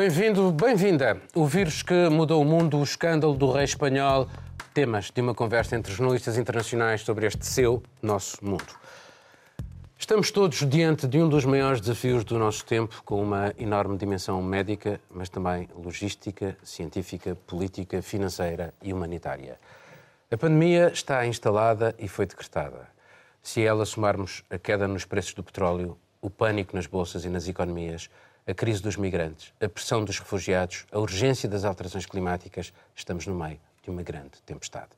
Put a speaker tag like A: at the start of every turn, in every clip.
A: Bem-vindo, bem-vinda. O vírus que mudou o mundo, o escândalo do rei espanhol, temas de uma conversa entre jornalistas internacionais sobre este seu, nosso mundo. Estamos todos diante de um dos maiores desafios do nosso tempo, com uma enorme dimensão médica, mas também logística, científica, política, financeira e humanitária. A pandemia está instalada e foi decretada. Se a ela somarmos a queda nos preços do petróleo, o pânico nas bolsas e nas economias, a crise dos migrantes, a pressão dos refugiados, a urgência das alterações climáticas, estamos no meio de uma grande tempestade.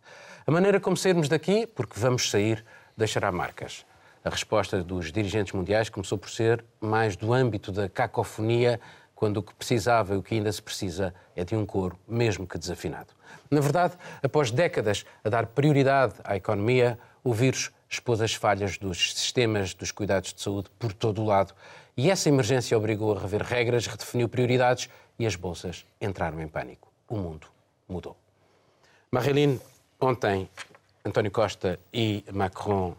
A: A maneira como sairmos daqui, porque vamos sair, deixará marcas. A resposta dos dirigentes mundiais começou por ser mais do âmbito da cacofonia, quando o que precisava e o que ainda se precisa é de um coro, mesmo que desafinado. Na verdade, após décadas a dar prioridade à economia, o vírus expôs as falhas dos sistemas dos cuidados de saúde por todo o lado e essa emergência obrigou a rever regras, redefiniu prioridades e as bolsas entraram em pânico. O mundo mudou. Marilyn, ontem António Costa e Macron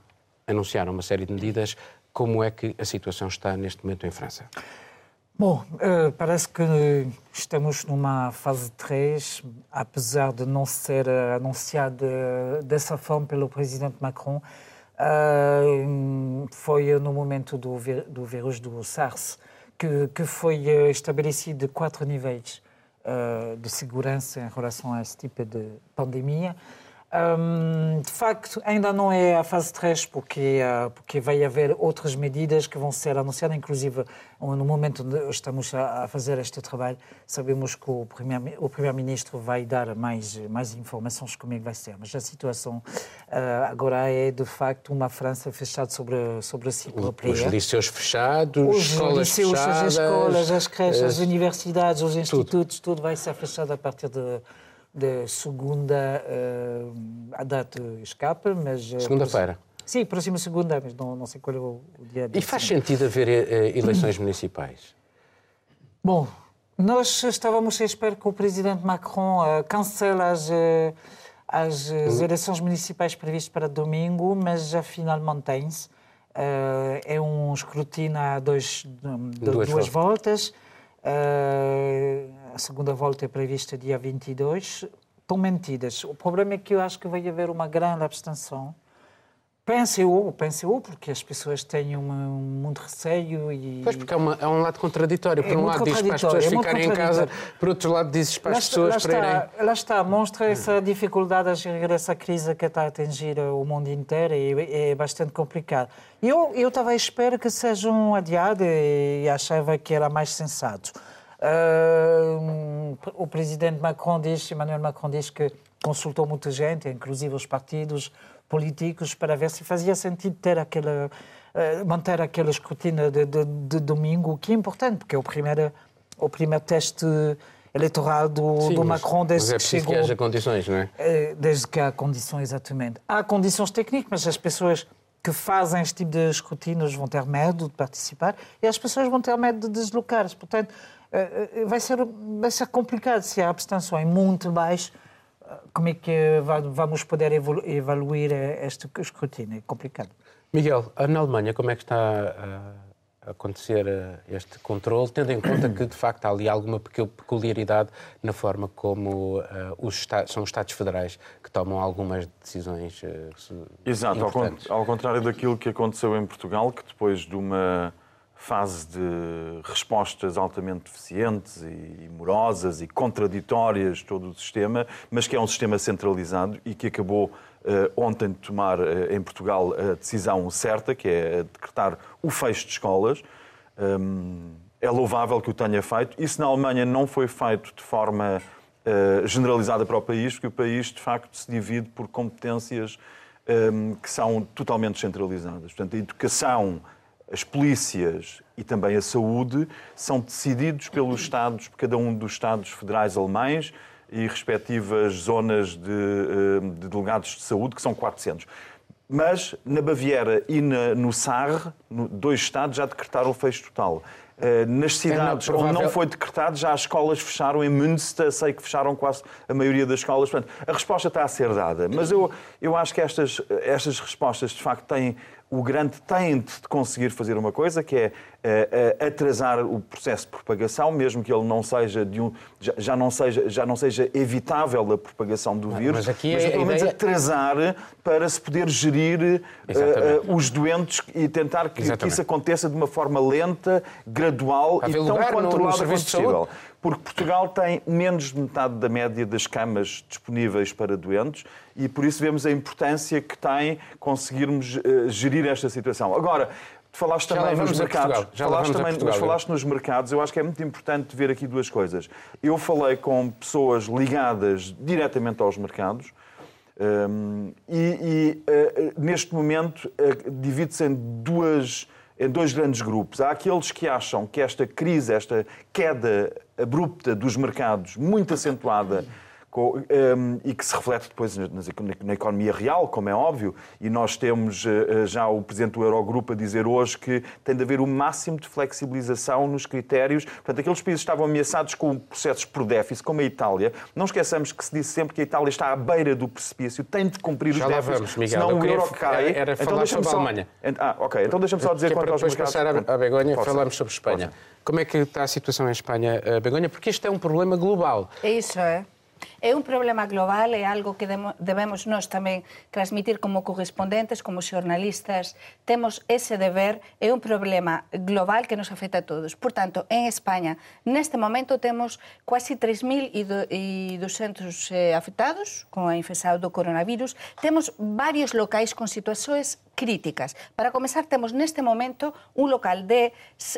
A: anunciaram uma série de medidas. Como é que a situação está neste momento em França?
B: Bom, parece que estamos numa fase 3, apesar de não ser anunciada dessa forma pelo presidente Macron. Foi no momento do, do vírus do SARS que, que foi estabelecido quatro níveis de segurança em relação a esse tipo de pandemia. Um, de facto, ainda não é a fase 3, porque, uh, porque vai haver outras medidas que vão ser anunciadas, inclusive no momento onde estamos a, fazer este trabalho, sabemos que o Primeiro-Ministro Primeiro vai dar mais, mais informações como é que vai ser. Mas a situação uh, agora é, de facto, uma França fechada sobre, sobre a si própria.
A: Os liceus fechados,
B: os
A: escolas
B: liceus,
A: fechadas...
B: As escolas, as creches, as universidades, os institutos, tudo, tudo vai ser fechado a partir de de segunda, uh, a data escapa, mas...
A: Uh, Segunda-feira.
B: Sim, próxima segunda, mas não, não sei qual é o, o dia.
A: E faz sentido haver uh, eleições municipais?
B: Bom, nós estávamos à espera que o presidente Macron uh, cancele as, uh, as, uhum. eleições municipais previstas para domingo, mas afinal mantém-se. Uh, é um escrutínio a dois, de, duas, duas voltas. voltas a segunda volta é prevista dia 22, estão mentidas. O problema é que eu acho que vai haver uma grande abstenção. Penso eu, penso eu, porque as pessoas têm um, muito receio e...
A: Pois, porque é, uma, é um lado contraditório. Por é um lado diz para as pessoas é ficarem em casa, por outro lado dizes para as pessoas
B: está,
A: para irem...
B: Lá está, mostra essa dificuldade a gerir essa crise que está a atingir o mundo inteiro e é bastante complicado. Eu, eu estava à espera que sejam adiados e achava que era mais sensato. Uh, o presidente Macron diz, Emmanuel Macron diz que consultou muita gente, inclusive os partidos políticos, para ver se fazia sentido ter aquela, uh, manter aquele escrutínio de, de, de, domingo, que é importante, porque é o primeiro, o primeiro teste eleitoral do, Sim, do Macron desde
A: mas é
B: que chegou.
A: que haja condições, não é?
B: Uh, desde que há condições, exatamente. Há condições técnicas, mas as pessoas que fazem este tipo de escrutínios vão ter medo de participar e as pessoas vão ter medo de deslocar-se. Portanto, eh, eh, vai ser, vai ser complicado se a abstenção é muito baixa. Eh, como é que vamos poder evaluar este escrutínio? É complicado.
A: Miguel, na Alemanha, como é que está a acontecer este controle, tendo em conta que, de facto, há ali alguma peculiaridade na forma como uh, os Estados, são os Estados federais que tomam algumas decisões uh,
C: Exato, ao, ao contrário daquilo que aconteceu em Portugal, que depois de uma fase de respostas altamente deficientes e morosas e contraditórias todo o sistema, mas que é um sistema centralizado e que acabou uh, ontem de tomar uh, em Portugal a decisão certa, que é decretar o fecho de escolas. Um, é louvável que o tenha feito. Isso na Alemanha não foi feito de forma uh, generalizada para o país, porque o país, de facto, se divide por competências um, que são totalmente centralizadas. Portanto, a educação as polícias e também a saúde são decididos pelos Estados, por cada um dos Estados federais alemães e respectivas zonas de, eh, de delegados de saúde, que são 400. Mas na Baviera e na, no Sarre, no, dois Estados já decretaram o fecho total. Eh, nas cidades é provável... onde não foi decretado, já as escolas fecharam. Em Münster, sei que fecharam quase a maioria das escolas. Portanto, a resposta está a ser dada. Mas eu, eu acho que estas, estas respostas, de facto, têm o grande tem de conseguir fazer uma coisa, que é uh, uh, atrasar o processo de propagação, mesmo que ele não seja de um, já, já não seja já não seja evitável a propagação do vírus,
A: mas, aqui
C: mas
A: é
C: pelo menos
A: ideia...
C: atrasar para se poder gerir uh, os doentes e tentar que, que, isso aconteça de uma forma lenta, gradual e tão controlada quanto possível porque Portugal tem menos de metade da média das camas disponíveis para doentes e por isso vemos a importância que tem conseguirmos uh, gerir esta situação. Agora, falaste também nos mercados. Já falaste também, mas falaste nos mercados. Eu acho que é muito importante ver aqui duas coisas. Eu falei com pessoas ligadas diretamente aos mercados. Um, e, e uh, neste momento uh, divide-se em duas em dois grandes grupos. Há aqueles que acham que esta crise, esta queda abrupta dos mercados, muito acentuada, e que se reflete depois na, na, economia real, como é óbvio, e nós temos uh, já o Presidente do Eurogrupo a dizer hoje que tem de haver o máximo de flexibilização nos critérios. Portanto, aqueles países que estavam ameaçados com processos por déficit, como a Itália, não esqueçamos que se disse sempre que a Itália está à beira do precipício, tem de cumprir
A: já
C: os déficits,
A: vamos, Miguel. senão o euro cai. Era, era então, sobre só... a Alemanha.
C: Ah, ok. Então deixa-me só dizer
A: que
C: quanto
A: aos
C: mercados...
A: passar à Begonha, falamos sobre Espanha. Como é que está a situação em Espanha, Begonha? Porque isto é um problema global.
D: É isso, é. É un problema global, é algo que debemos nós tamén transmitir como correspondentes, como xornalistas. Temos ese deber, é un problema global que nos afecta a todos. Por tanto, en España, neste momento temos quasi 3.200 eh, afectados con a infesado do coronavirus. Temos varios locais con situacións críticas. Para comenzar, temos neste momento un local de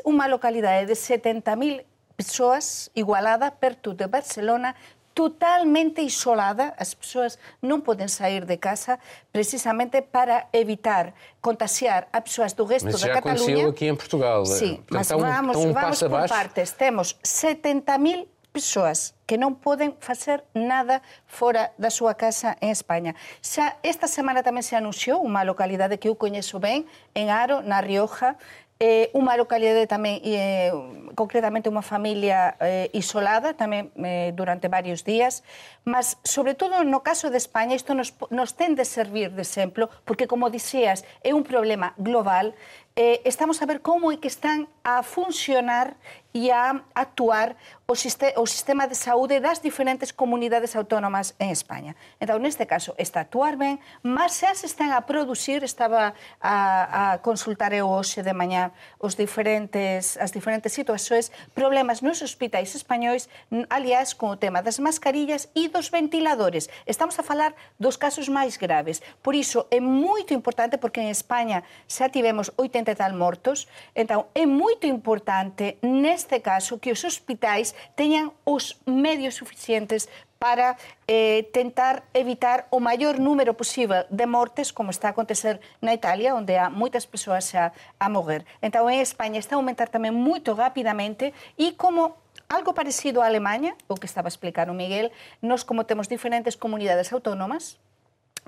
D: unha localidade de 70.000 persoas igualada perto de Barcelona totalmente isolada, as persoas non poden sair de casa precisamente para evitar contagiar a persoas do resto
A: mas
D: da Catalunha.
A: Mas já aconteceu aqui em Portugal.
D: Sim, Portanto, mas vamos, um vamos por abaixo. partes. Temos 70.000 persoas que non poden facer nada fora da súa casa en España. Xa esta semana tamén se anunciou unha localidade que eu coñezo ben, en Aro, na Rioja, Eh, unha localidade tamén, eh, concretamente unha familia eh, isolada tamén eh, durante varios días, mas sobre todo no caso de España isto nos, nos ten de servir de exemplo, porque como dixías, é un problema global eh, estamos a ver como é que están a funcionar e a actuar o, sistema, o sistema de saúde das diferentes comunidades autónomas en España. Entón, neste caso, está a actuar ben, mas xa se están a producir, estaba a, a consultar eu hoxe de mañá os diferentes, as diferentes situacións, problemas nos hospitais españois, aliás, con o tema das mascarillas e dos ventiladores. Estamos a falar dos casos máis graves. Por iso, é moito importante, porque en España xa tivemos 80 tal mortos. Entón, é moito importante, neste caso, que os hospitais teñan os medios suficientes para eh, tentar evitar o maior número posible de mortes, como está a acontecer na Italia, onde há moitas persoas xa a morrer. Entón, en España está a aumentar tamén moito rapidamente e como algo parecido a Alemanha, o que estaba a explicar o Miguel, nós como temos diferentes comunidades autónomas,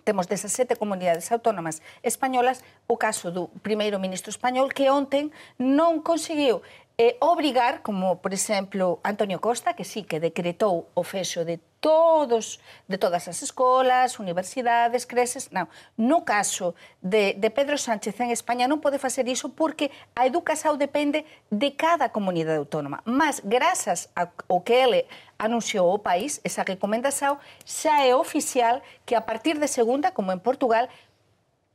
D: temos 17 comunidades autónomas españolas, o caso do primeiro ministro español que ontem non conseguiu eh, obrigar, como por exemplo Antonio Costa, que sí que decretou o fexo de todos, de todas as escolas, universidades, creses... Non. No caso de, de Pedro Sánchez en España non pode facer iso porque a educación depende de cada comunidade autónoma. Mas, grazas ao que ele anunciou o país, esa recomendación xa é oficial que a partir de segunda, como en Portugal,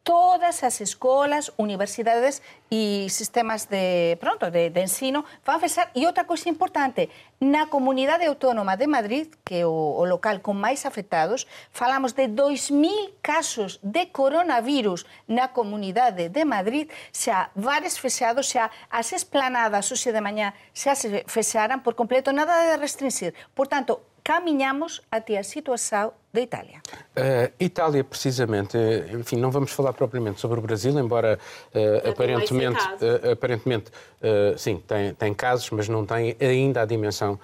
D: todas as escolas, universidades e sistemas de, pronto, de, de ensino van fechar. E outra coisa importante, na Comunidade Autónoma de Madrid, que é o, o local con máis afectados, falamos de 2.000 casos de coronavirus na Comunidade de Madrid, xa vários fechados, xa as esplanadas hoxe de mañá xa se fexaran por completo, nada de restringir. Por tanto, caminhamos até a situação da Itália.
A: Uh, Itália, precisamente, enfim, não vamos falar propriamente sobre o Brasil, embora uh, aparentemente, uh, aparentemente sim, tem, tem casos, mas não tem ainda a dimensão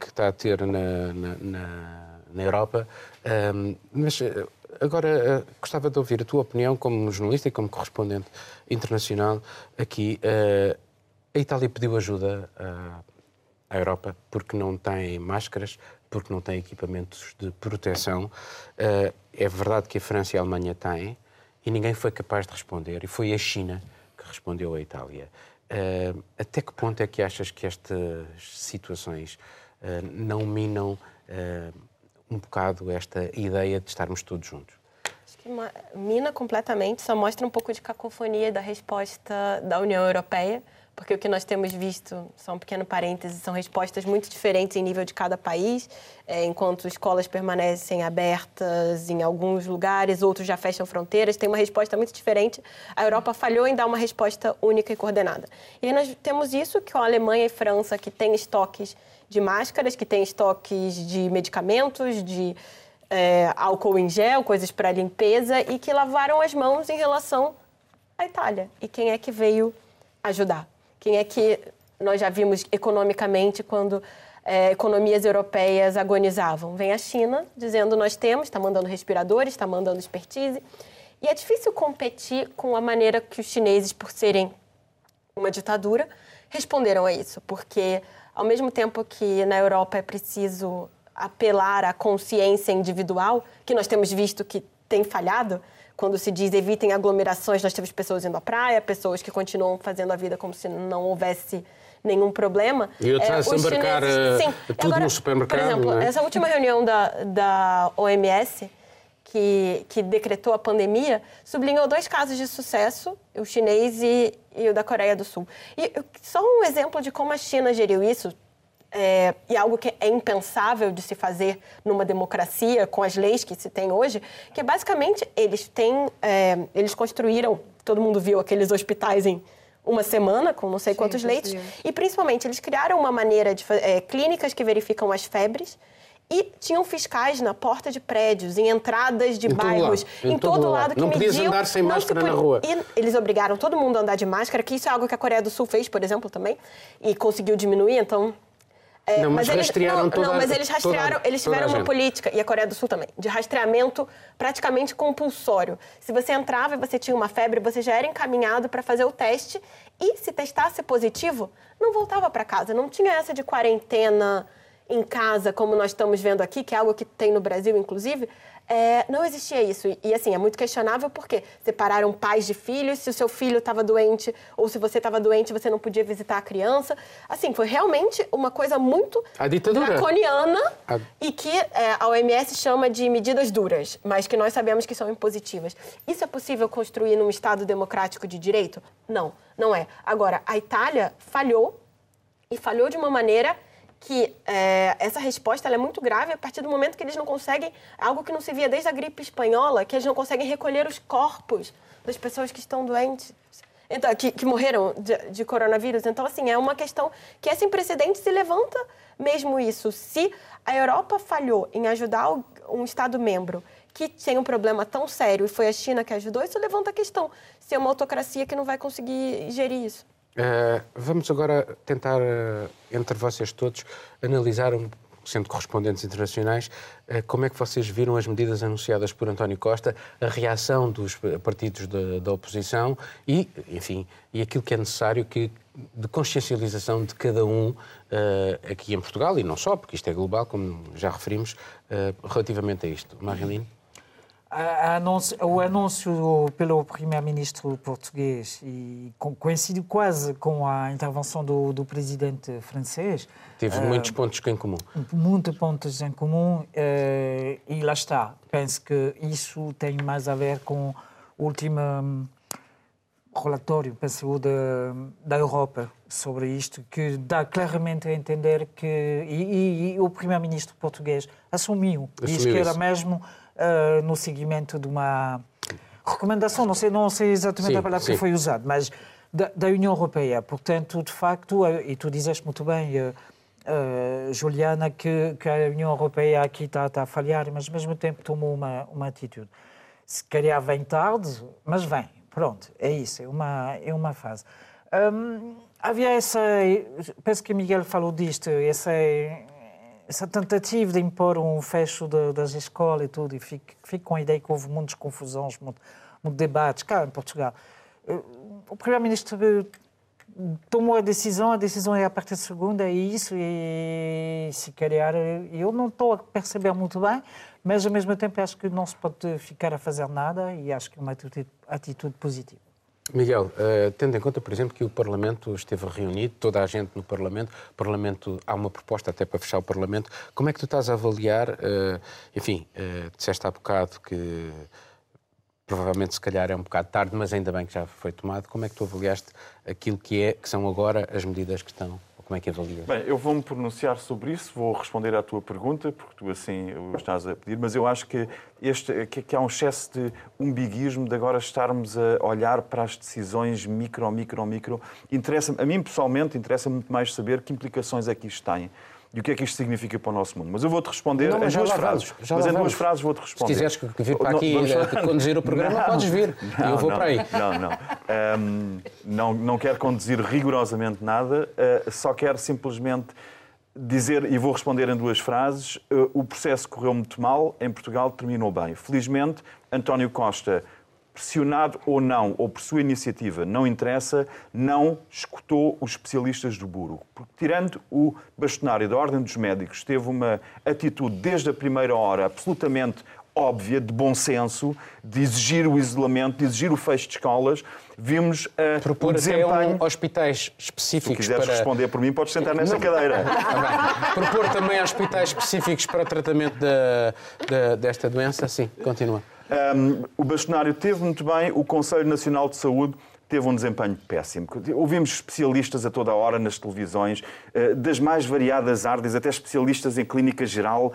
A: que está a ter na, na, na, na Europa. mas agora gostava de ouvir a tua opinião como jornalista e como correspondente internacional aqui. a Itália pediu ajuda à Europa porque não tem máscaras, porque não tem equipamentos de proteção. Eh, é verdade que a França e a Alemanha têm, e ninguém foi capaz de responder, e foi a China que respondeu à Itália. Uh, até que ponto é que achas que estas situações uh, não minam um bocado esta ideia de estarmos todos juntos?
E: Mina completamente, só mostra um pouco de cacofonia da resposta da União Europeia porque o que nós temos visto, só um pequeno parêntese, são respostas muito diferentes em nível de cada país, é, enquanto escolas permanecem abertas em alguns lugares, outros já fecham fronteiras, tem uma resposta muito diferente. A Europa falhou em dar uma resposta única e coordenada. E nós temos isso que a Alemanha e França, que têm estoques de máscaras, que têm estoques de medicamentos, de é, álcool em gel, coisas para limpeza, e que lavaram as mãos em relação à Itália. E quem é que veio ajudar? Quem é que nós já vimos economicamente quando é, economias europeias agonizavam? Vem a China dizendo nós temos, está mandando respiradores, está mandando expertise. E é difícil competir com a maneira que os chineses, por serem uma ditadura, responderam a isso, porque ao mesmo tempo que na Europa é preciso apelar à consciência individual, que nós temos visto que tem falhado, quando se diz evitem aglomerações, nós temos pessoas indo à praia, pessoas que continuam fazendo a vida como se não houvesse nenhum problema.
A: E outras é, embarcar chineses, sim. tudo Agora, no supermercado.
E: Por exemplo,
A: é?
E: essa última reunião da, da OMS, que, que decretou a pandemia, sublinhou dois casos de sucesso, o chinês e, e o da Coreia do Sul. E só um exemplo de como a China geriu isso, é, e algo que é impensável de se fazer numa democracia com as leis que se tem hoje, que basicamente eles têm, é, eles construíram, todo mundo viu aqueles hospitais em uma semana com não sei Sim, quantos leitos, e principalmente eles criaram uma maneira de é, clínicas que verificam as febres e tinham fiscais na porta de prédios, em entradas de em bairros,
A: em, em, todo, todo lado, que
E: não
A: mediam... Não podias andar sem máscara na rua.
E: E eles obrigaram todo mundo a andar de máscara, que isso é algo que a Coreia do Sul fez, por exemplo, também, e conseguiu diminuir, então
A: é, não, mas, mas rastrearam eles, não, toda,
E: não, mas eles rastrearam,
A: toda,
E: eles tiveram uma política, e a Coreia do Sul também, de rastreamento praticamente compulsório. Se você entrava e você tinha uma febre, você já era encaminhado para fazer o teste, e se testasse positivo, não voltava para casa. Não tinha essa de quarentena em casa, como nós estamos vendo aqui, que é algo que tem no Brasil, inclusive. É, não existia isso. E, assim, é muito questionável porque separaram pais de filhos, se o seu filho estava doente ou se você estava doente, você não podia visitar a criança. Assim, foi realmente uma coisa muito draconiana a... e que é, a OMS chama de medidas duras, mas que nós sabemos que são impositivas. Isso é possível construir num Estado democrático de direito? Não, não é. Agora, a Itália falhou e falhou de uma maneira que é, essa resposta é muito grave a partir do momento que eles não conseguem, algo que não se via desde a gripe espanhola, que eles não conseguem recolher os corpos das pessoas que estão doentes. Então, que, que morreram de, de, coronavírus. Então, assim, é uma questão que é sem precedentes se levanta mesmo isso. Se a Europa falhou em ajudar um Estado-membro que tem um problema tão sério e foi a China que ajudou, isso levanta a questão se é uma autocracia que não vai conseguir gerir isso.
A: Uh, vamos agora tentar, uh, entre vocês todos, analisar, um, sendo correspondentes internacionais, uh, como é que vocês viram as medidas anunciadas por António Costa, a reação dos partidos de, da oposição e, enfim, e aquilo que é necessário que, de consciencialização de cada um aqui em Portugal, e não só, porque isto é global, como já referimos, relativamente a isto. Marilene?
B: Anúncio, o anúncio pelo primeiro-ministro português e coincide quase com a intervenção do, do presidente francês.
A: Teve uh, muitos pontos em comum.
B: Muitos pontos em comum uh, e lá está. Penso que isso tem mais a ver com o último hum, relatório, penso, da, da Europa sobre isto, que dá claramente a entender que. E, e, e o primeiro-ministro português assumiu, assumiu diz que era mesmo uh, no seguimento de uma recomendação, não sei, não sei exatamente sim, a palavra sim. que foi usada, mas da, da, União Europeia. Portanto, de facto, e tu dizeste muito bem, uh, uh, Juliana, que, que, a União Europeia aqui está, está a falhar, mas ao mesmo tempo tomou uma, uma atitude. Se calhar vem tarde, mas vem. Pronto, é isso, é uma, é uma fase. Um, havia essa, penso que Miguel falou disto, essa essa tentativa de impor um fecho de, das escolas e tudo, e fico, fico com a ideia que houve muitas confusões, muitos muito debates cá em Portugal. Eh, o Primeiro-Ministro tomou a decisão, a decisão é a partir de segunda, é isso, e se calhar eu não estou a perceber muito bem, mas ao mesmo tempo acho que não se pode ficar a fazer nada e acho que é uma atitude, atitude positiva.
A: Miguel, uh, tendo em conta, por exemplo, que o Parlamento esteve reunido, toda a gente no Parlamento, Parlamento, há uma proposta até para fechar o Parlamento, como é que tu estás a avaliar, uh, enfim, uh, disseste há bocado que provavelmente se calhar é um bocado tarde, mas ainda bem que já foi tomado, como é que tu avaliaste aquilo que, é, que são agora as medidas que estão como é que avalias?
C: Bem, eu vou-me pronunciar sobre isso, vou responder à tua pergunta, porque tu assim o estás a pedir, mas eu acho que, este, que há um excesso de umbiguismo de agora estarmos a olhar para as decisões micro, micro, micro. Interessa a mim pessoalmente, interessa muito mais saber que implicações é que isto tem e o que é que isto significa para o nosso mundo. Mas eu vou-te responder não, em duas frases. Vamos, mas em duas frases vou-te responder.
A: Se quiseres vir para aqui e conduzir o programa, não, podes vir. Não, eu vou
C: não,
A: para aí.
C: Não, não. Um, não. Não quero conduzir rigorosamente nada, uh, só quero simplesmente dizer, e vou responder em duas frases, uh, o processo correu muito mal, em Portugal terminou bem. Felizmente, António Costa pressionado ou não, ou por sua iniciativa, não interessa, não escutou os especialistas do Buro. Porque, tirando o bastonário da Ordem dos Médicos, teve uma atitude desde a primeira hora absolutamente óbvia, de bom senso, de exigir o isolamento, de exigir o fecho de escolas, vimos uh,
A: Propor
C: o desempenho...
A: Um hospitais específicos
C: Se quiseres
A: para...
C: responder por mim, podes sentar nessa Não. cadeira.
A: Ah, Propor também hospitais específicos para o tratamento da, da, desta doença, sim, continua.
C: Um, o bastonário teve muito bem, o Conselho Nacional de Saúde teve um desempenho péssimo. Ouvimos especialistas a toda hora nas televisões, eh, das mais variadas áreas, até especialistas em clínica geral,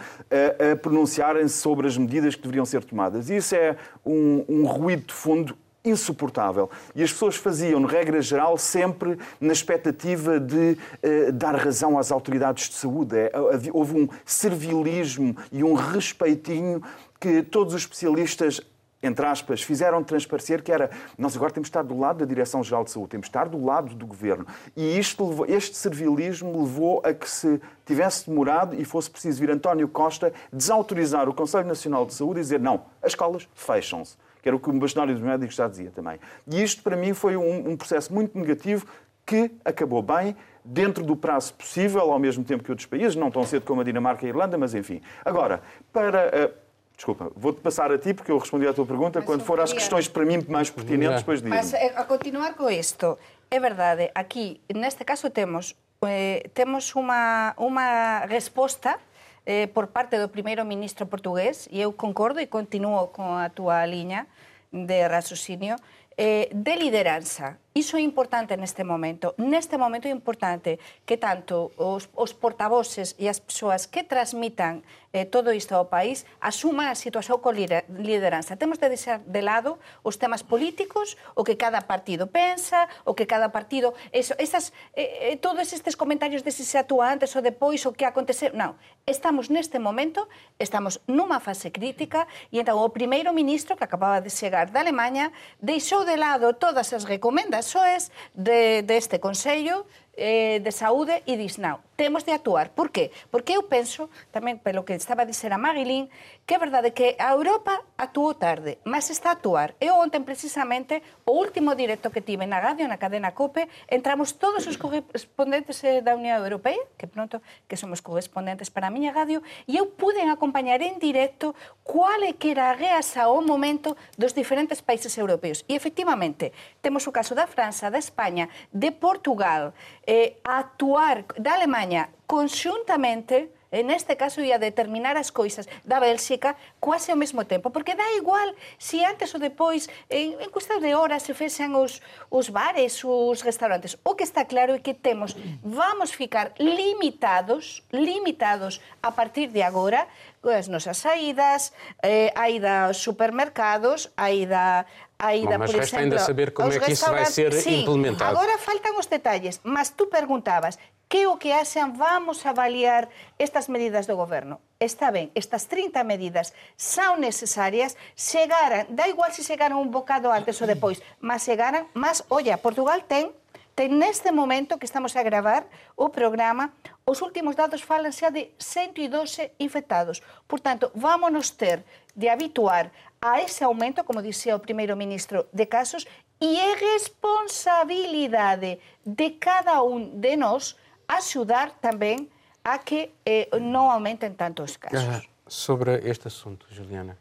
C: a pronunciarem-se sobre as medidas que deveriam ser tomadas. Isso é um, um ruído de fundo insuportável. E as pessoas faziam, regra geral, sempre na expectativa de uh, dar razão às autoridades de saúde. É, houve um servilismo e um respeitinho que todos os especialistas entre aspas, fizeram transparecer que era nós agora temos de estar do lado da Direção-Geral de Saúde, temos de estar do lado do Governo. E isto levou, este servilismo levou a que se tivesse demorado e fosse preciso vir António Costa desautorizar o Conselho Nacional de Saúde e dizer não, as escolas fecham-se. Que era o que o bastonário dos médicos já dizia também. E isto, para mim, foi um, um processo muito negativo que acabou bem, dentro do prazo possível, ao mesmo tempo que outros países, não tão cedo como a Dinamarca e a Irlanda, mas enfim. Agora, para uh, Desculpa, vou-te passar a ti porque eu respondi à tua pergunta. Mas Quando for às questões para mim mais pertinentes, depois digo.
D: Mas eh, a continuar com isto, é verdade, aqui, neste caso, temos, eh, temos uma, uma resposta eh, por parte do primeiro-ministro português, e eu concordo e continuo com a tua linha de raciocínio, eh, de liderança. Iso é importante neste momento. Neste momento é importante que tanto os, os portavoces e as persoas que transmitan eh, todo isto ao país asuma a situación co lideranza. Temos de deixar de lado os temas políticos, o que cada partido pensa, o que cada partido... Eso, esas, eh, eh todos estes comentarios de se se actúa antes ou depois, o que aconteceu... Non, estamos neste momento, estamos nunha fase crítica e entón o primeiro ministro que acababa de chegar da Alemanha deixou de lado todas as recomendacións das SOES, de, deste Consello eh, de Saúde e Disnau temos de actuar. Por qué? Porque eu penso, tamén pelo que estaba a dizer a Marilyn, que é verdade que a Europa actuou tarde, mas está a actuar. Eu ontem, precisamente, o último directo que tive na radio, na cadena COPE, entramos todos os correspondentes eh, da Unión Europea, que pronto que somos correspondentes para a miña radio, e eu pude acompañar en directo cual é que era a reasa ao momento dos diferentes países europeos. E, efectivamente, temos o caso da França, da España, de Portugal, eh, a actuar, da Alemanha, conxuntamente en este caso ia determinar as coisas da Bélxica quase ao mesmo tempo, porque dá igual se antes ou depois, en, en cuestión de horas, se fexan os, os bares, os restaurantes. O que está claro é que temos, vamos ficar limitados, limitados a partir de agora, as nosas saídas, eh, a ida aos supermercados, a ida a ida, Bom,
A: mas
D: por
A: resta exemplo, ainda saber como é que isso vai ser
D: sí,
A: implementado.
D: Agora faltan os detalles, mas tú preguntabas que o que hacen vamos avaliar estas medidas do goberno. Está ben, estas 30 medidas son necesarias, chegaran, da igual se chegaran un bocado antes ou depois, mas chegaran, mas, olla, Portugal ten ten neste momento que estamos a gravar o programa, os últimos dados falan xa de 112 infectados. Por tanto, vámonos ter de habituar a ese aumento, como dixía o primeiro ministro, de casos e é responsabilidade de cada um de nós ajudar também a que eh, não aumentem tanto os casos.
A: Sobre este assunto, Juliana.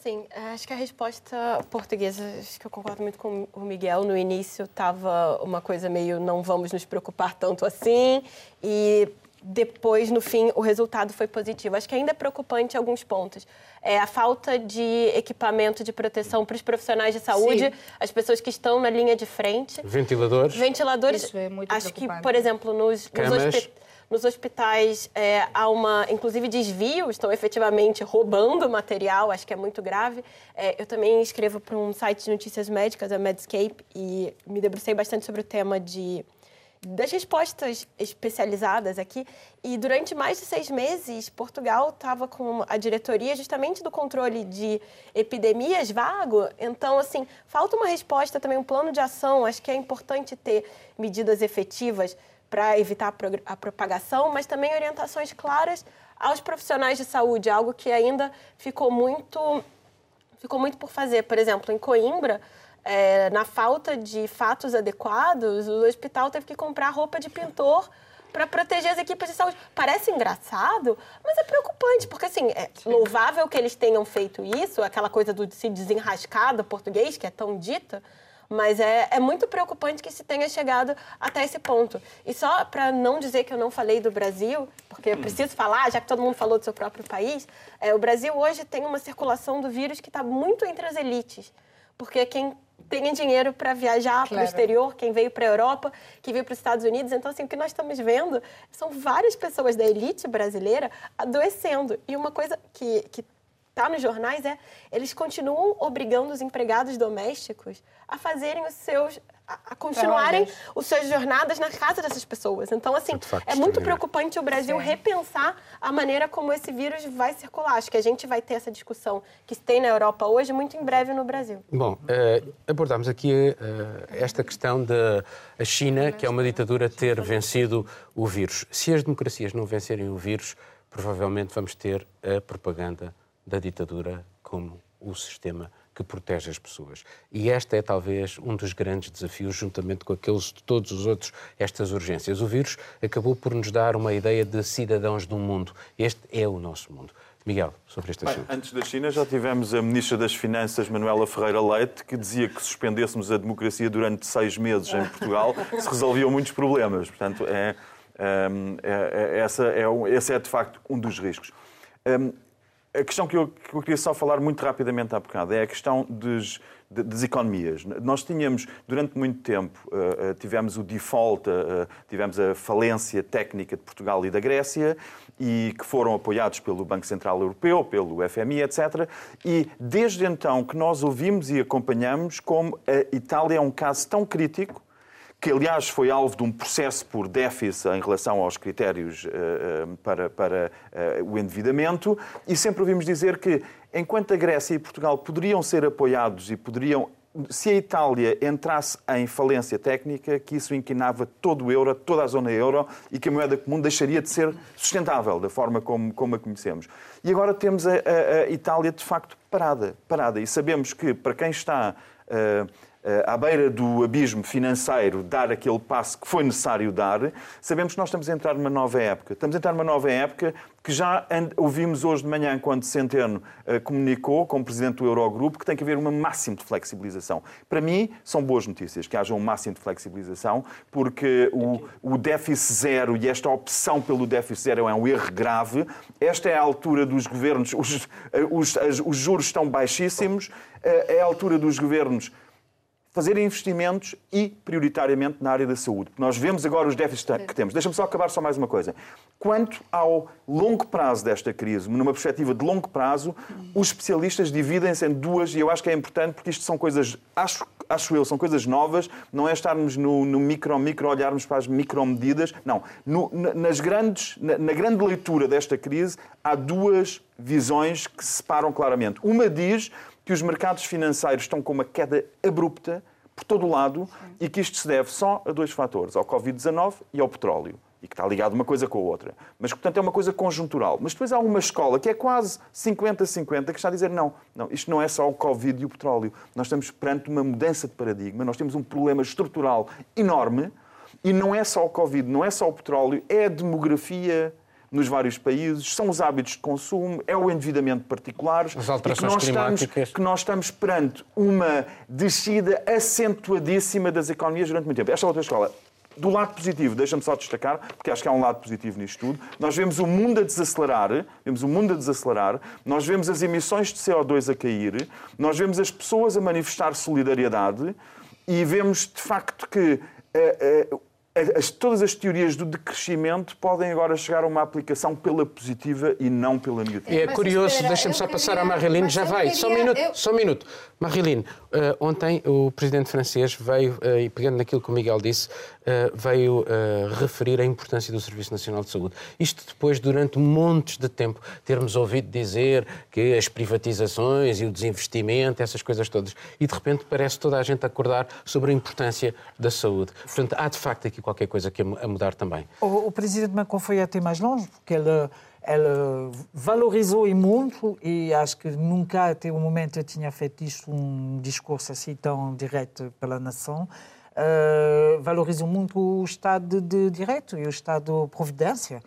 E: Sim, acho que a resposta portuguesa, acho que eu concordo muito com o Miguel. No início estava uma coisa meio não vamos nos preocupar tanto assim. E depois, no fim, o resultado foi positivo. Acho que ainda é preocupante em alguns pontos. É a falta de equipamento de proteção para os profissionais de saúde, Sim. as pessoas que estão na linha de frente.
A: Ventiladores.
E: Ventiladores.
D: Isso é muito
E: Acho que, por exemplo, nos, nos hospitais nos hospitais é, há uma, inclusive, desvio, estão efetivamente roubando material, acho que é muito grave. É, eu também escrevo para um site de notícias médicas, a Medscape, e me debrucei bastante sobre o tema de das respostas especializadas aqui. E durante mais de seis meses, Portugal estava com a diretoria justamente do controle de epidemias vago. Então, assim, falta uma resposta também, um plano de ação. Acho que é importante ter medidas efetivas para evitar a propagação, mas também orientações claras aos profissionais de saúde, algo que ainda ficou muito, ficou muito por fazer. Por exemplo, em Coimbra, é, na falta de fatos adequados, o hospital teve que comprar roupa de pintor para proteger as equipes de saúde. Parece engraçado, mas é preocupante, porque assim, é louvável que eles tenham feito isso, aquela coisa do se desenrascar do português, que é tão dita, mas é, é muito preocupante que se tenha chegado até esse ponto. E só para não dizer que eu não falei do Brasil, porque eu preciso falar, já que todo mundo falou do seu próprio país, é, o Brasil hoje tem uma circulação do vírus que está muito entre as elites. Porque quem tem dinheiro para viajar claro. para o exterior, quem veio para a Europa, quem veio para os Estados Unidos. Então, assim, o que nós estamos vendo são várias pessoas da elite brasileira adoecendo. E uma coisa que, que está nos jornais é eles continuam obrigando os empregados domésticos a fazerem os seus a, continuarem as suas jornadas na casa dessas pessoas. Então, assim, é muito preocupante o Brasil Sim. repensar a maneira como esse vírus vai circular. Acho que a gente vai ter essa discussão que tem na Europa hoje, muito em breve no Brasil.
A: Bom, uh, abordamos aqui uh, esta questão da China, que é uma ditadura, ter vencido o vírus. Se as democracias não vencerem o vírus, provavelmente vamos ter a propaganda da ditadura como o sistema que protege as pessoas. E este é talvez um dos grandes desafios, juntamente com aqueles de todos os outros, estas urgências. O vírus acabou por nos dar uma ideia de cidadãos do mundo. Este é o nosso mundo. Miguel, sobre este assunto.
C: Antes da China já tivemos a Ministra das Finanças, Manuela Ferreira Leite, que dizia que se suspendêssemos a democracia durante seis meses em Portugal, se resolviam muitos problemas. Portanto, é, é, é, essa é, esse é de facto um dos riscos. A questão que eu, que eu, queria só falar muito rapidamente há bocado é a questão dos, das economias. Nós tínhamos, durante muito tempo, uh, tivemos o default, uh, tivemos a falência técnica de Portugal e da Grécia, e que foram apoiados pelo Banco Central Europeu, pelo FMI, etc. E desde então que nós ouvimos e acompanhamos como a Itália é um caso tão crítico que aliás foi alvo de um processo por déficit em relação aos critérios uh, para, para uh, o endividamento, e sempre ouvimos dizer que, enquanto a Grécia e Portugal poderiam ser apoiados e poderiam se a Itália entrasse em falência técnica, que isso inquinava todo o euro, toda a zona euro, e que a moeda comum deixaria de ser sustentável da forma como, como a conhecemos. E agora temos a, a, a Itália de facto parada, parada. E sabemos que para quem está uh, à beira do abismo financeiro, dar aquele passo que foi necessário dar, sabemos que nós estamos a entrar numa nova época. Estamos a entrar numa nova época que já ouvimos hoje de manhã, quando Centeno uh, comunicou, como presidente do Eurogrupo, que tem que haver um máximo de flexibilização. Para mim, são boas notícias que haja um máximo de flexibilização, porque o, o déficit zero e esta opção pelo déficit zero é um erro grave. Esta é a altura dos governos, os, eh, os, os juros estão baixíssimos, é a altura dos governos fazer investimentos e, prioritariamente, na área da saúde. Nós vemos agora os déficits que temos. Deixa-me só acabar só mais uma coisa. Quanto ao longo prazo desta crise, numa perspectiva de longo prazo, os especialistas dividem-se em duas, e eu acho que é importante, porque isto são coisas, acho, acho eu, são coisas novas, não é estarmos no, no micro, micro, olharmos para as micromedidas. Não. No, nas grandes, na, na grande leitura desta crise, há duas visões que se separam claramente. Uma diz que os mercados financeiros estão com uma queda abrupta por todo o lado Sim. e que isto se deve só a dois fatores, ao Covid-19 e ao petróleo. e que está ligado uma coisa com a outra. Mas, portanto, é uma coisa conjuntural. Mas depois há uma escola que é quase 50-50 que está a dizer não, não, isto não é só o Covid e o petróleo. Nós estamos perante uma mudança de paradigma, nós temos um problema estrutural enorme e não é só o Covid, não é só o petróleo, é a demografia nos vários países, são os hábitos de consumo, é o endividamento particular.
A: As alterações que climáticas.
C: Estamos, que nós estamos perante uma descida acentuadíssima das economias durante muito tempo. Esta é outra escola. Do lado positivo, deixa-me só destacar, porque acho que há um lado positivo nisto tudo, nós vemos o mundo a desacelerar, vemos o mundo a desacelerar, nós vemos as emissões de CO2 a cair, nós vemos as pessoas a manifestar solidariedade e vemos, de facto, que uh, uh, as, todas as teorias do decrescimento podem agora chegar a uma aplicação pela positiva e não pela negativa.
A: É curioso, deixa-me só passar a Marilene, já vai, só um minuto, eu... só um minuto. Marilene, uh, ontem o presidente francês veio, uh, e pegando naquilo que o Miguel disse, uh, veio referir a importância do Serviço Nacional de Saúde. Isto depois, durante montes de tempo, termos ouvido dizer que as privatizações e o desinvestimento, essas coisas todas, e de repente parece toda a gente acordar sobre a importância da saúde. Portanto, há de facto aqui qualquer coisa que a mudar também.
B: O, o presidente Macron foi até mais longe, porque ele ela valorizou e muito e acho que nunca até o momento tinha feito isto um discurso assim tão direto pela nação uh, valorizou muito o Estado de Direito e o Estado de Providência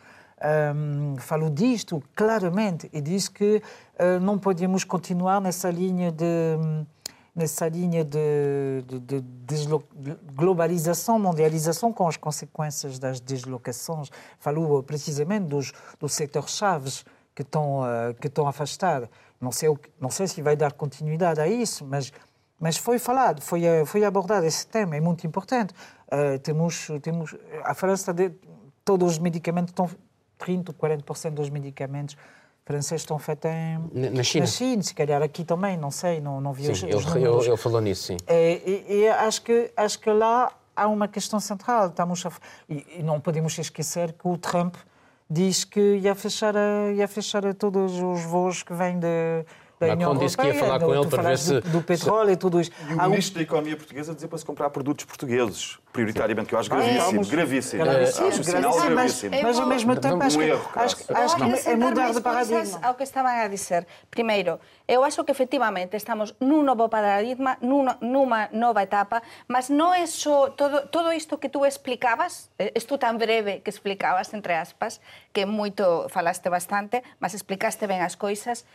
B: um, falou disto claramente e disse que uh, não podíamos continuar nessa linha de nessa linha de, de, de, globalização, mondialização, com as consequências das deslocações. Falou precisamente dos, dos setores chaves que estão, uh, que estão afastados. Não sei, não sei se vai dar continuidade a isso, mas, mas foi falado, foi, eh, foi abordado esse tema, é muito importante. Uh, temos, temos, a França, de, todos os medicamentos estão, 30, 40% dos medicamentos franceses estão feitos em...
A: na China.
B: Na China, se calhar aqui também, não sei, não, não vi sim, os,
A: ele, ele falou nisso, sim.
B: É, e, e, acho, que, acho que lá há uma questão central. Estamos a, e, e, não podemos esquecer que o Trump diz que ia fechar, a, ia fechar a todos os voos que vêm de
A: da União disse que ia falar com ele para ver se...
B: Do, do petróleo se... e tudo isso.
C: E o Ministro da Economia Portuguesa dizer para se comprar produtos portugueses, prioritariamente, que eu acho gravíssimo, gravíssimo.
B: Gravíssimo, acho gravíssimo mas, mas ao mesmo tempo acho, um erro, acho, acho que é mudar de paradigma.
D: ao que estavam a dizer. Primeiro, eu acho que efectivamente estamos num novo paradigma, numa, numa nova etapa, mas não é só todo, todo isto que tu explicabas, isto tan breve que explicabas, entre aspas, que moito falaste bastante, mas explicaste ben as coisas,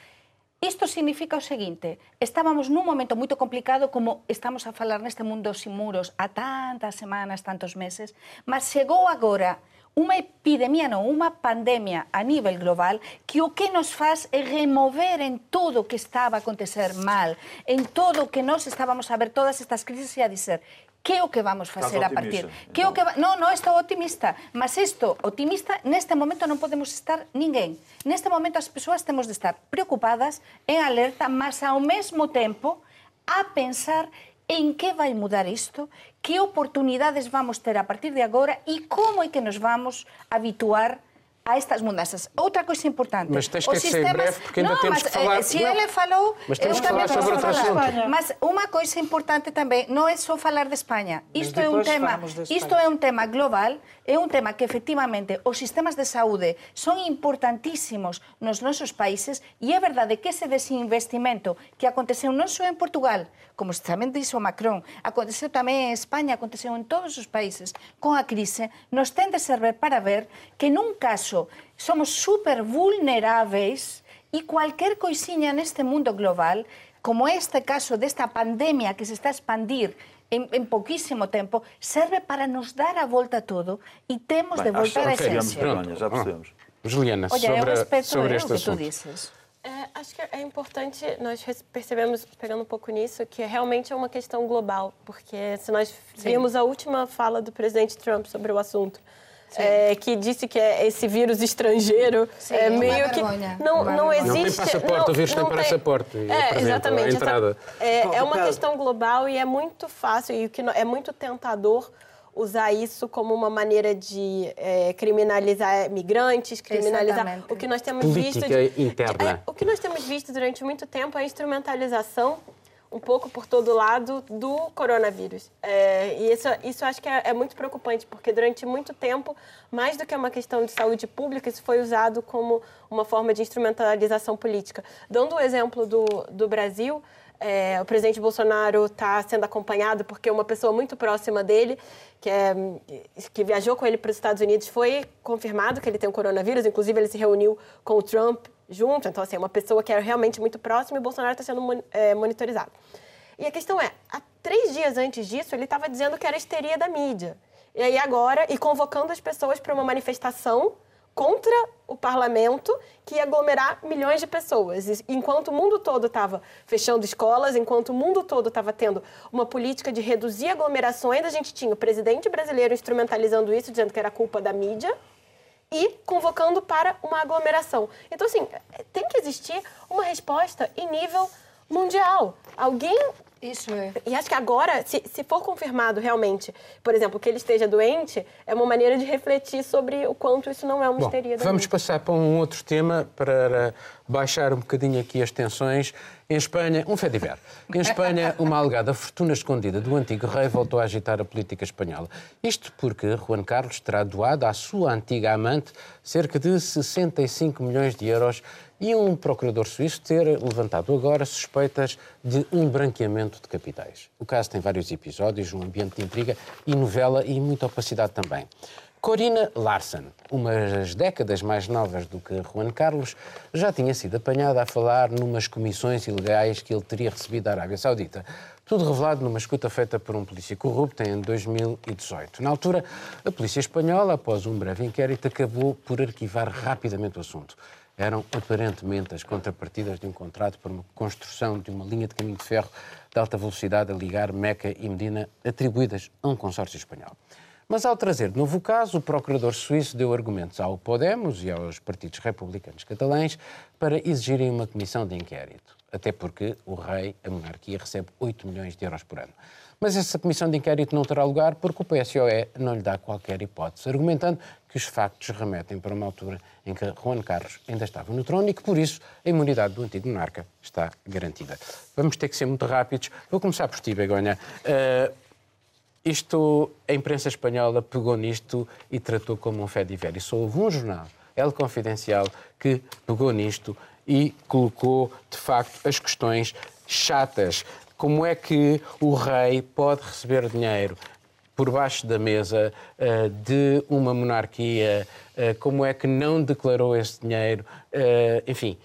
D: Isto significa o seguinte, estábamos nun momento moito complicado como estamos a falar neste mundo sin muros a tantas semanas, tantos meses, mas chegou agora unha epidemia, non, unha pandemia a nivel global que o que nos faz é remover en todo o que estaba a acontecer mal, en todo o que nós estábamos a ver todas estas crisis e a dizer que é o que vamos facer a partir? Que é o que va... Non, non, estou optimista, mas isto, optimista, neste momento non podemos estar ninguén. Neste momento as persoas temos de estar preocupadas, en alerta, mas ao mesmo tempo a pensar en que vai mudar isto, que oportunidades vamos ter a partir de agora e como é que nos vamos habituar a a estas mudanças. Outra coisa importante.
A: Mas tens que sistemas... ser eh, breve, porque ainda não, temos mas, que falar...
D: Eh, Se não, ele falou,
A: mas temos eu que falar sobre outro assunto.
D: Mas uma coisa importante também, não é só falar de Espanha. Isto é um tema, isto é um tema global, é um tema que efectivamente os sistemas de saúde são importantísimos nos nosos países e é verdade que ese desinvestimento que aconteceu non só en Portugal, como tamén dixo Macron, aconteceu tamén en España, aconteceu en todos os países con a crise, nos ten de servir para ver que nun caso caso, somos super vulneráveis e qualquer coisinha neste mundo global, como este caso desta pandemia que se está a expandir em, em pouquíssimo tempo, serve para nos dar a volta a todo e temos Bem, de voltar à essência.
C: Já percebemos.
A: Juliana, Olha, sobre, eu respeito sobre este
E: assunto. Que tu dizes. É, acho que é importante, nós percebemos, pegando um pouco nisso, que realmente é uma questão global, porque se nós vimos a última fala do presidente Trump sobre o assunto, é, que disse que é esse vírus estrangeiro Sim, é meio que não não existe. Não
A: tem passaporte, não, o vírus tem passaporte.
E: É, exatamente. A entrada. É, é uma questão global e é muito fácil e o que é muito tentador usar isso como uma maneira de é, criminalizar migrantes, criminalizar Exatamente. o que nós temos
A: Política
E: visto
A: de, interna.
E: É, o que nós temos visto durante muito tempo é a instrumentalização um pouco por todo lado do coronavírus. É, e isso, isso acho que é, é, muito preocupante, porque durante muito tempo, mais do que uma questão de saúde pública, isso foi usado como uma forma de instrumentalização política. Dando o exemplo do, do Brasil, é, o presidente Bolsonaro está sendo acompanhado porque uma pessoa muito próxima dele, que, é, que viajou com ele para os Estados Unidos, foi confirmado que ele tem o coronavírus. Inclusive, ele se reuniu com o Trump junto. Então, assim, é uma pessoa que é realmente muito próxima e o Bolsonaro está sendo é, monitorizado. E a questão é, há três dias antes disso, ele estava dizendo que era histeria da mídia. E aí agora, e convocando as pessoas para uma manifestação contra o parlamento que ia aglomerar milhões de pessoas. Enquanto o mundo todo estava fechando escolas, enquanto o mundo todo estava tendo uma política de reduzir aglomerações, a gente tinha o presidente brasileiro instrumentalizando isso, dizendo que era culpa da mídia e convocando para uma aglomeração. Então, assim, tem que existir uma resposta em nível mundial. Alguém
D: isso é.
E: E acho que agora, se, se for confirmado realmente, por exemplo, que ele esteja doente, é uma maneira de refletir sobre o quanto isso não é uma
A: Bom,
E: histeria.
A: Vamos passar para um outro tema para baixar um bocadinho aqui as tensões. Em Espanha, um fé diver. Em Espanha, uma alegada fortuna escondida do antigo rei voltou a agitar a política espanhola. Isto porque Juan Carlos terá doado à sua antiga amante cerca de 65 milhões de euros e um procurador suíço ter levantado agora suspeitas de um branqueamento de capitais. O caso tem vários episódios, um ambiente de intriga e novela e muita opacidade também. Corina Larsen, umas décadas mais novas do que Juan Carlos, já tinha sido apanhada a falar numas comissões ilegais que ele teria recebido da Arábia Saudita. Tudo revelado numa escuta feita por um polícia corrupto em 2018. Na altura, a polícia espanhola, após um breve inquérito, acabou por arquivar rapidamente o assunto eram aparentemente as contrapartidas de um contrato para uma construção de uma linha de caminho de ferro de alta velocidade a ligar Meca e Medina, atribuídas a um consórcio espanhol. Mas ao trazer de novo o caso, o procurador suíço deu argumentos ao Podemos e aos partidos republicanos catalães para exigirem uma comissão de inquérito. Até porque o rei, a monarquia, recebe 8 milhões de euros por ano. Mas essa comissão de inquérito não terá lugar porque o PSOE não lhe dá qualquer hipótese, argumentando que os factos remetem para uma altura em que Juan Carlos ainda estava no trono e que, por isso, a imunidade do antigo monarca está garantida. Vamos ter que ser muito rápidos. Vou começar por ti, Begonha. Uh, isto, a imprensa espanhola pegou nisto e tratou como um fé de E só houve um jornal, El Confidencial, que pegou nisto e colocou, de facto, as questões chatas como é que o rei pode receber dinheiro por baixo da mesa uh, de uma monarquia? Uh, como é que não declarou esse dinheiro? Uh, enfim,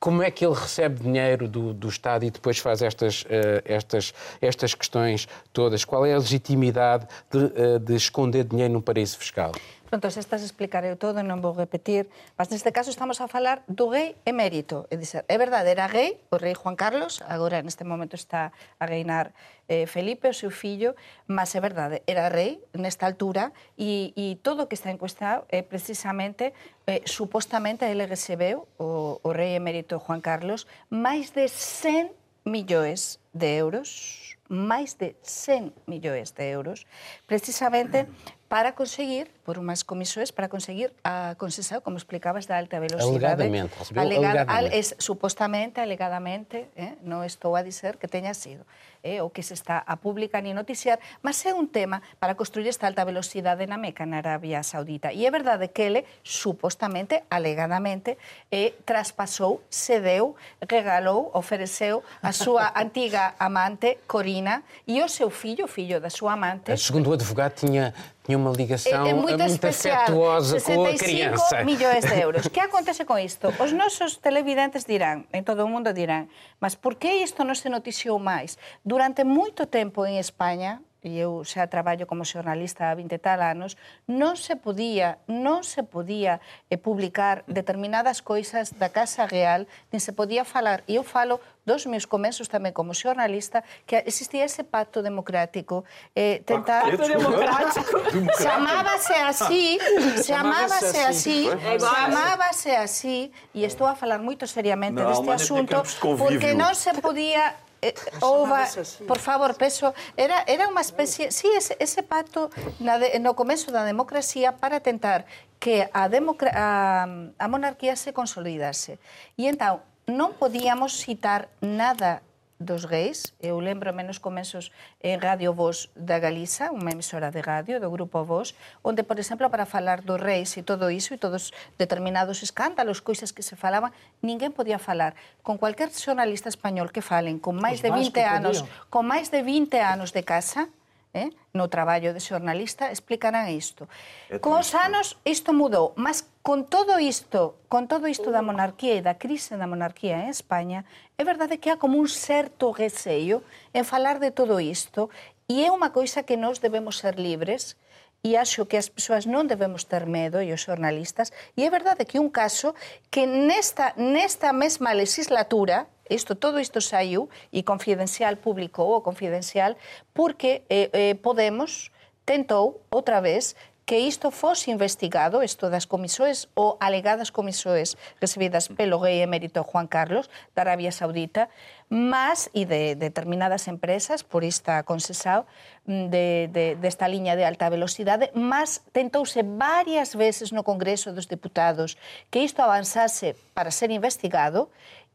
A: como é que ele recebe dinheiro do, do Estado e depois faz estas, estas, estas questões todas? Qual é a legitimidade de, de esconder dinheiro num paraíso fiscal?
D: Pronto, se estas explicaré todo, non vou repetir. Mas neste caso estamos a falar do rei emérito. É dizer, é verdade, era rei, o rei Juan Carlos, agora neste momento está a reinar eh, Felipe, o seu fillo, mas é verdade, era rei nesta altura e, e todo o que está encuestado é precisamente, eh, supostamente, ele recebeu, o, o rei emérito Juan Carlos, máis de 100 millóns de euros, máis de 100 millóns de euros, precisamente para conseguir por unhas comisións, para conseguir a concesión, como explicabas, da alta velocidade.
A: Alegadamente. Alegad, alegadamente.
D: es, supostamente, alegadamente, eh, non estou a dizer que teña sido, eh, o que se está a publicar ni noticiar, mas é un tema para construir esta alta velocidade na Meca, na Arabia Saudita. E é verdade que ele, supostamente, alegadamente, eh, traspasou, cedeu, regalou, ofereceu a súa antiga amante, Corina, e o seu fillo, o fillo da súa amante...
A: Segundo o advogado, tinha tinha uma ligação é, é muito, muito afetuosa com a criança.
D: milhões de euros. que acontece com isto? Os nosos televidentes dirán, en todo o mundo dirán, mas por que isto non se noticiou máis? Durante moito tempo en España, e eu xa traballo como xornalista há 20 tal anos, non se podía, non se podía eh, publicar determinadas coisas da Casa Real, nin se podía falar. E eu falo dos meus comezos tamén como xornalista que existía ese pacto democrático eh, tentar...
E: Pacto democrático?
D: chamábase así, chamábase así, chamábase así, e estou a falar moito seriamente deste asunto, porque non se podía eh, ouva, por favor, peso, era, era unha especie, si, sí, ese, ese pacto na de, no comezo da democracia para tentar que a, democra a, a monarquía se consolidase. E entón, non podíamos citar nada dos Reis, Eu lembro menos comenzos en Radio Voz da Galiza, unha emisora de radio do grupo Voz, onde, por exemplo, para falar dos reis e todo iso e todos determinados escándalos, coisas que se falaban, ninguén podía falar. Con cualquier xornalista español que falen con máis de 20 anos, con máis de 20 anos de casa, eh, no traballo de xornalista, explicarán isto. É os anos isto mudou, mas con todo isto, con todo isto da monarquía e da crise da monarquía en España, é verdade que há como un certo receio en falar de todo isto e é unha coisa que nós debemos ser libres e acho que as persoas non debemos ter medo e os xornalistas e é verdade que un caso que nesta, nesta mesma legislatura isto, todo isto saiu e Confidencial publicou o Confidencial porque eh, eh, Podemos tentou outra vez que isto fose investigado, isto das comisoes ou alegadas comisoes recibidas pelo rei emérito Juan Carlos da Arabia Saudita, mas e de determinadas empresas por esta concesao mm, de, de, desta liña de alta velocidade, mas tentouse varias veces no Congreso dos Deputados que isto avanzase para ser investigado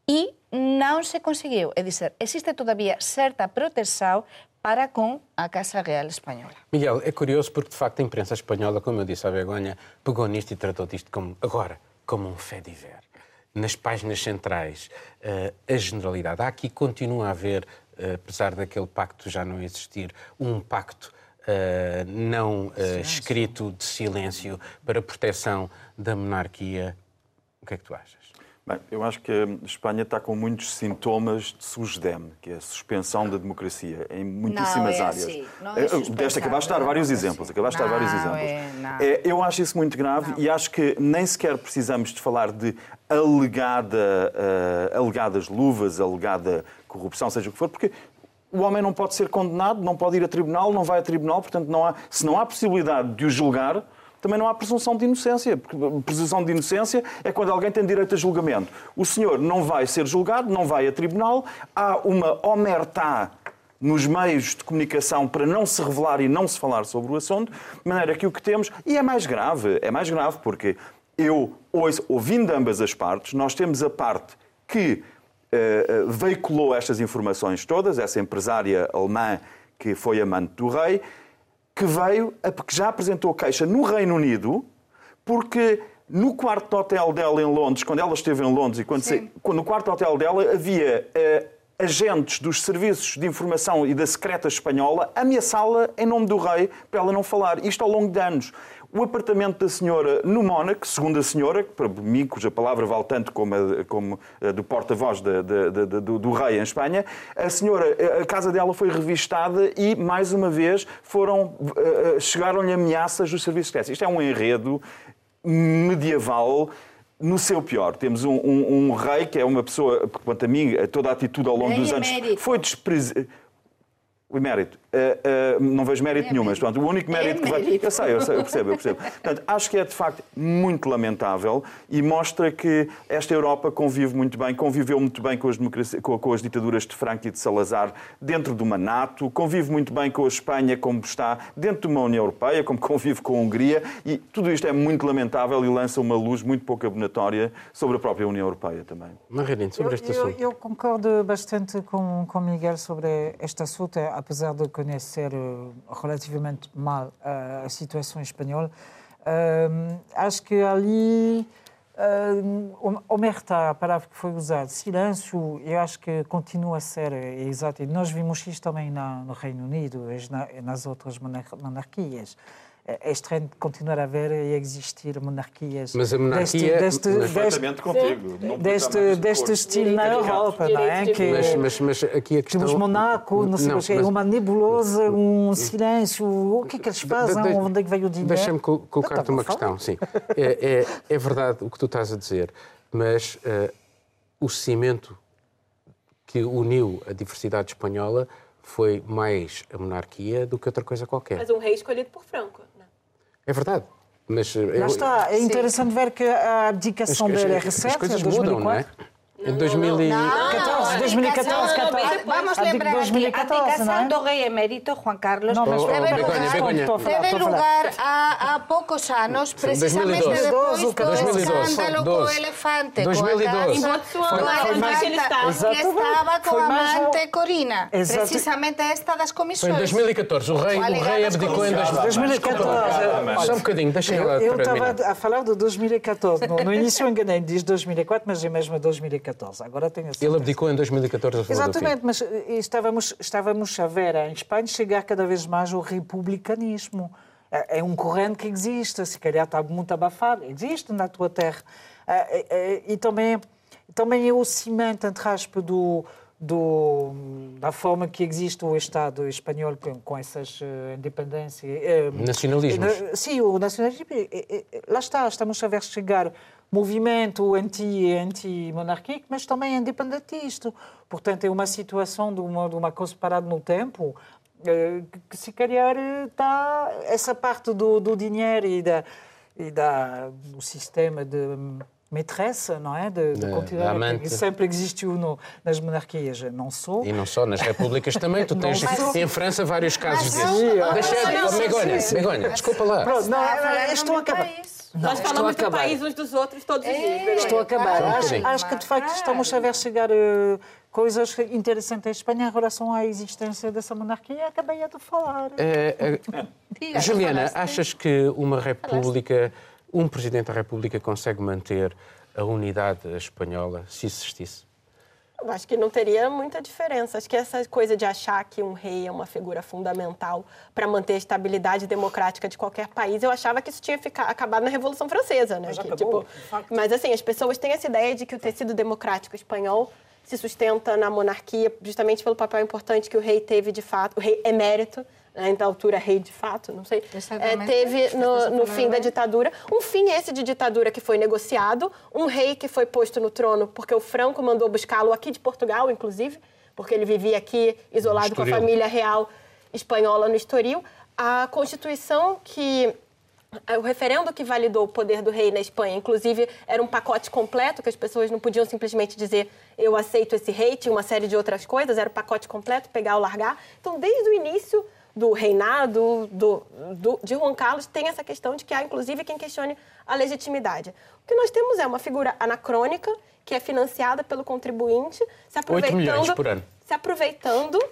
D: e non se conseguiu. É dizer, existe todavía certa proteção para com a Casa Real Espanhola.
A: Miguel, é curioso porque, de facto, a imprensa espanhola, como eu disse à Begonha, pegou nisto e tratou disto como, agora, como um fé de ver. Nas páginas centrais, uh, a generalidade. Há aqui continua a haver, uh, apesar daquele pacto já não existir, um pacto uh, não escrito de silêncio para proteção da monarquia. O que é que tu achas?
C: Bem, eu acho que a Espanha está com muitos sintomas de susdem, que é a suspensão da democracia em muitíssimas
D: não, é
C: áreas.
D: Assim. Não é
C: Desta acabaste de dar vários exemplos. Acabaste de dar vários exemplos. É, é, eu acho isso muito grave não. e acho que nem sequer precisamos de falar de alegada, uh, alegadas luvas, alegada corrupção, seja o que for, porque o homem não pode ser condenado, não pode ir a tribunal, não vai a tribunal, portanto, não há, se não há possibilidade de o julgar, também não há presunção de inocência. Porque presunção de inocência é quando alguém tem direito a julgamento. O senhor não vai ser julgado, não vai a tribunal, há uma omertá nos meios de comunicação para não se revelar e não se falar sobre o assunto, de maneira que o que temos, e é mais grave, é mais grave porque eu, ouvindo ambas as partes, nós temos a parte que uh, veiculou estas informações todas, essa empresária alemã que foi amante do rei, que veio, que já apresentou queixa no Reino Unido, porque no quarto hotel dela em Londres, quando ela esteve em Londres e quando, se, no quarto hotel dela havia uh, agentes dos serviços de informação e da secreta espanhola ameaçá-la em nome do rei para ela não falar. Isto ao longo de anos. O apartamento da senhora no Mónaco, segundo a senhora, para mim, cuja palavra vale tanto como a, como a do porta-voz do, do, rei em Espanha, a senhora, a casa dela foi revistada e, mais uma vez, foram, eh, eh, chegaram-lhe ameaças dos serviços secretos. Isto é um enredo medieval no seu pior. Temos um, um, um, rei que é uma pessoa, quanto a mim, toda a atitude ao longo dos anos foi desprezível. O emérito. Uh, uh, não vejo mérito é nenhum, mas pronto, o único mérito é que vai. Eu sei, eu sei, eu percebo, eu percebo. Portanto, acho que é de facto muito lamentável e mostra que esta Europa convive muito bem, conviveu muito bem com as, com, com as ditaduras de Franco e de Salazar dentro de uma NATO, convive muito bem com a Espanha como está dentro de uma União Europeia, como convive com a Hungria e tudo isto é muito lamentável e lança uma luz muito pouco abonatória sobre a própria União Europeia também.
A: Margarine, sobre este
B: eu,
A: assunto.
B: Eu, eu concordo bastante com, com Miguel sobre este assunto, apesar de conhecer eh, relativamente mal eh, a situação espanhola, eh, acho que ali uh, omerta, a palavra que foi usada, silêncio, eu acho que continua a ser exato. E nós vimos isto também na, no Reino Unido e nas outras monarquias é estranho continuar a haver e existir monarquias.
A: Mas a monarquia.
C: Deste, deste, deste, contigo.
B: Deste, deste estilo na Europa, não é?
A: Que, mas, mas, mas aqui a questão.
B: Temos Monaco, não sei não, mas, uma nebulosa, um silêncio. O que é que eles fazem? De, de, Onde é que veio o dinheiro?
A: Deixa-me colocar-te uma questão, sim. É, é, é, verdade o que tu estás a dizer, mas uh, o cimento que uniu a diversidade espanhola foi mais a monarquia do que outra coisa qualquer.
E: Mas um rei escolhido por Franco.
A: É verdade. Mas
B: Lá está. É interessante Sim. ver que a abdicação dele é recente,
A: as coisas mudam, não é? Em 2014,
B: 2014, 14.
D: Vamos lembrar 2014, a abdicación do rei emérito Juan Carlos
B: No,
D: teve
A: Oh,
D: lugar,
B: a
D: teve
B: a
D: lugar há, há poucos anos, precisamente
A: 2012.
D: depois do
A: 2012.
D: escândalo com o
A: 12.
D: elefante,
A: 2012.
D: com a
E: Em
D: casa, com a
E: foi que ele estava.
D: que com
B: Foi
D: a
B: um-
D: amante Corina,
B: Exato.
D: precisamente esta das
A: Foi
D: comissões.
A: em 2014. O rei, o rei abdicou em
D: comissões.
B: 2014.
A: Só um bocadinho, deixem ela
B: Eu
A: terminar.
B: estava a falar de 2014. No, início eu enganei, diz 2004, mas é mesmo 2014. Agora tenho a certeza.
A: Ele abdicou em 2014 a favor
B: Exatamente, mas eh, estávamos, estávamos a ver em Espanha chegar cada vez mais o republicanismo. É é um corrente que existe, se calhar está muito abafado, existe na tua terra. Eh, eh, E também, também é o cimento, entre aspas, do, do, da forma que existe o Estado espanhol com, com essas independências.
A: Nacionalismos.
B: na- Sim, o nacionalismo. Lá está, estamos a ver chegar movimento anti, anti-monarquico, mas também independentista. Portanto, é uma situação de uma, de uma coisa parada no tempo eh, que, se calhar está essa parte do, do dinheiro e, da, e da, do sistema de maîtresse, não é? De, de continuar, que sempre existiu no, nas monarquias. Não sou.
A: E não só, nas repúblicas também. Tu tens em França vários casos desses. Deixa Begonha. Begonha, desculpa lá.
B: Pronto, não, estou a acabar. Não,
E: Nós falamos do país uns dos outros todos os
D: É.
E: dias.
B: Estou a acabar.
A: Um
B: Acho, acho que de facto estamos a ver chegar eh, coisas interessantes em Espanha em relação à existência dessa monarquia. Acabei de falar.
A: Eh, eh, Juliana,
D: falaste.
A: achas que uma república, um presidente da república consegue manter a unidade espanhola se existisse?
E: Eu acho que não teria muita diferença. Acho que essa coisa de achar que um rei é uma figura fundamental para manter a estabilidade democrática de qualquer país, eu achava que isso tinha ficar, acabado na Revolução Francesa, né?
B: Mas
E: Que,
B: acabou,
E: tipo, mas assim, as pessoas têm essa ideia de que o tecido democrático espanhol se sustenta na monarquia justamente pelo papel importante que o rei teve de fato, o rei emérito, na altura rei de fato, não sei, é, teve no, no fim da ditadura. Um fim esse de ditadura que foi negociado, um rei que foi posto no trono porque o Franco mandou buscá-lo aqui de Portugal, inclusive, porque ele vivia aqui isolado com a família real espanhola no Estoril. A Constituição que o referendo que validou o poder do rei na Espanha, inclusive, era um pacote completo, que as pessoas não podiam simplesmente dizer eu aceito esse rei, tinha uma série de outras coisas, era o pacote completo, pegar ou largar. Então, desde o início do reinado do, do- de Juan Carlos, tem essa questão de que há, inclusive, quem questione a legitimidade. O que nós temos é uma figura anacrônica, que é financiada pelo contribuinte, se aproveitando,
A: milhões por ano.
E: se aproveitando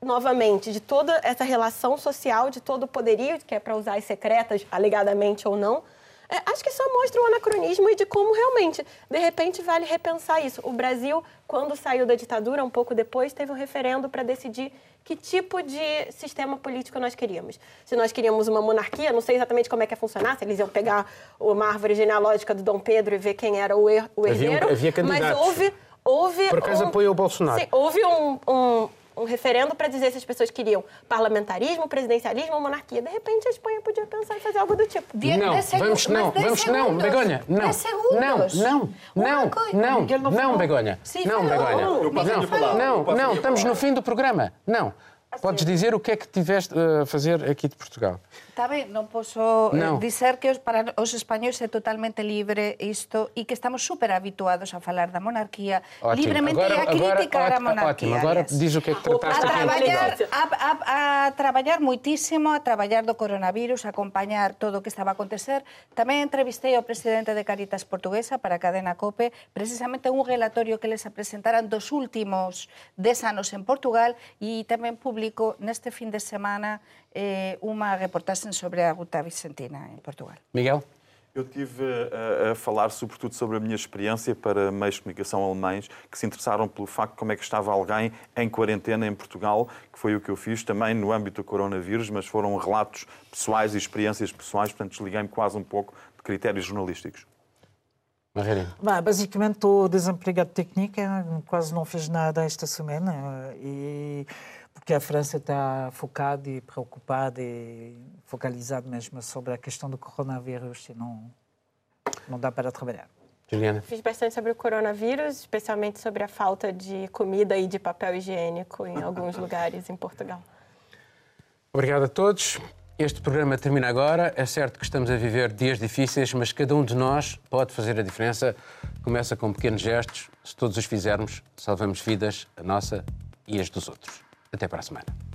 E: novamente de toda essa relação social, de todo o poderio, que é para usar as secretas, alegadamente ou não. É, acho que só mostra o anacronismo e de como realmente, de repente, vale repensar isso. O Brasil, quando saiu da ditadura, um pouco depois, teve um referendo para decidir que tipo de sistema político nós queríamos. Se nós queríamos uma monarquia, não sei exatamente como é que ia funcionar, se eles iam pegar uma árvore genealógica do Dom Pedro e ver quem era o, her- o
A: Havia um-
E: herdeiro.
A: havia
E: mas
A: candidatos.
E: houve, houve
A: Por acaso
E: um-
A: apoia o Bolsonaro.
E: Sim, houve um, um, um referendo para dizer se as pessoas queriam parlamentarismo, presidencialismo ou monarquia. De repente, a Espanha podia pensar em fazer algo do tipo.
D: Die-
A: não,
D: segu-
A: vamos não, vamos não,
D: segundos.
A: Begonha, não,
D: segundos.
A: não, não, não, não,
B: não
A: não,
B: falou.
A: Begonha,
D: Sim,
A: não. Begonha, não, não, não, estamos no fim do programa, não. Podes dizer o que é que tiveste a fazer aqui de Portugal.
D: Está ben, non poso eh, dizer que os, para os españoles é totalmente libre isto e que estamos super habituados a falar da monarquía
A: Ótimo.
D: libremente
A: Agora-
D: e a criticar
A: agora-
D: a monarquía.
A: Ótimo, agora diz o que é que trataste
D: a
A: aqui
D: traballar,
A: Portugal.
D: a, a, a traballar muitísimo, a traballar do coronavirus, a acompañar todo o que estaba a acontecer. Tamén entrevistei ao presidente de Caritas Portuguesa para a cadena COPE, precisamente un relatorio que les presentaran dos últimos 10 anos en Portugal e tamén publico neste fin de semana eh, unha reportaxe sobre a Ruta Vicentina en Portugal.
A: Miguel?
C: Eu tive a, a falar sobretudo sobre a minha experiência para meios de comunicação alemães que se interessaram pelo facto de como é que estava alguém em quarentena em Portugal, que foi o que eu fiz também no âmbito do coronavírus, mas foram relatos pessoais e experiências pessoais, portanto desliguei-me quase um pouco de critérios jornalísticos.
B: Bah, basicamente estou desempregado técnico, quase não fiz nada esta semana e porque a França está focada e preocupada e focalizada mesmo sobre a questão do coronavírus e não não dá para trabalhar.
A: Juliana?
E: Fiz bastante sobre o coronavírus, especialmente sobre a falta de comida e de papel higiênico em alguns lugares em Portugal.
A: Obrigado a todos. Este programa termina agora. É certo que estamos a viver dias difíceis, mas cada um de nós pode fazer a diferença. Começa com pequenos gestos. Se todos os fizermos, salvamos vidas, a nossa e as dos outros. Até para a semana.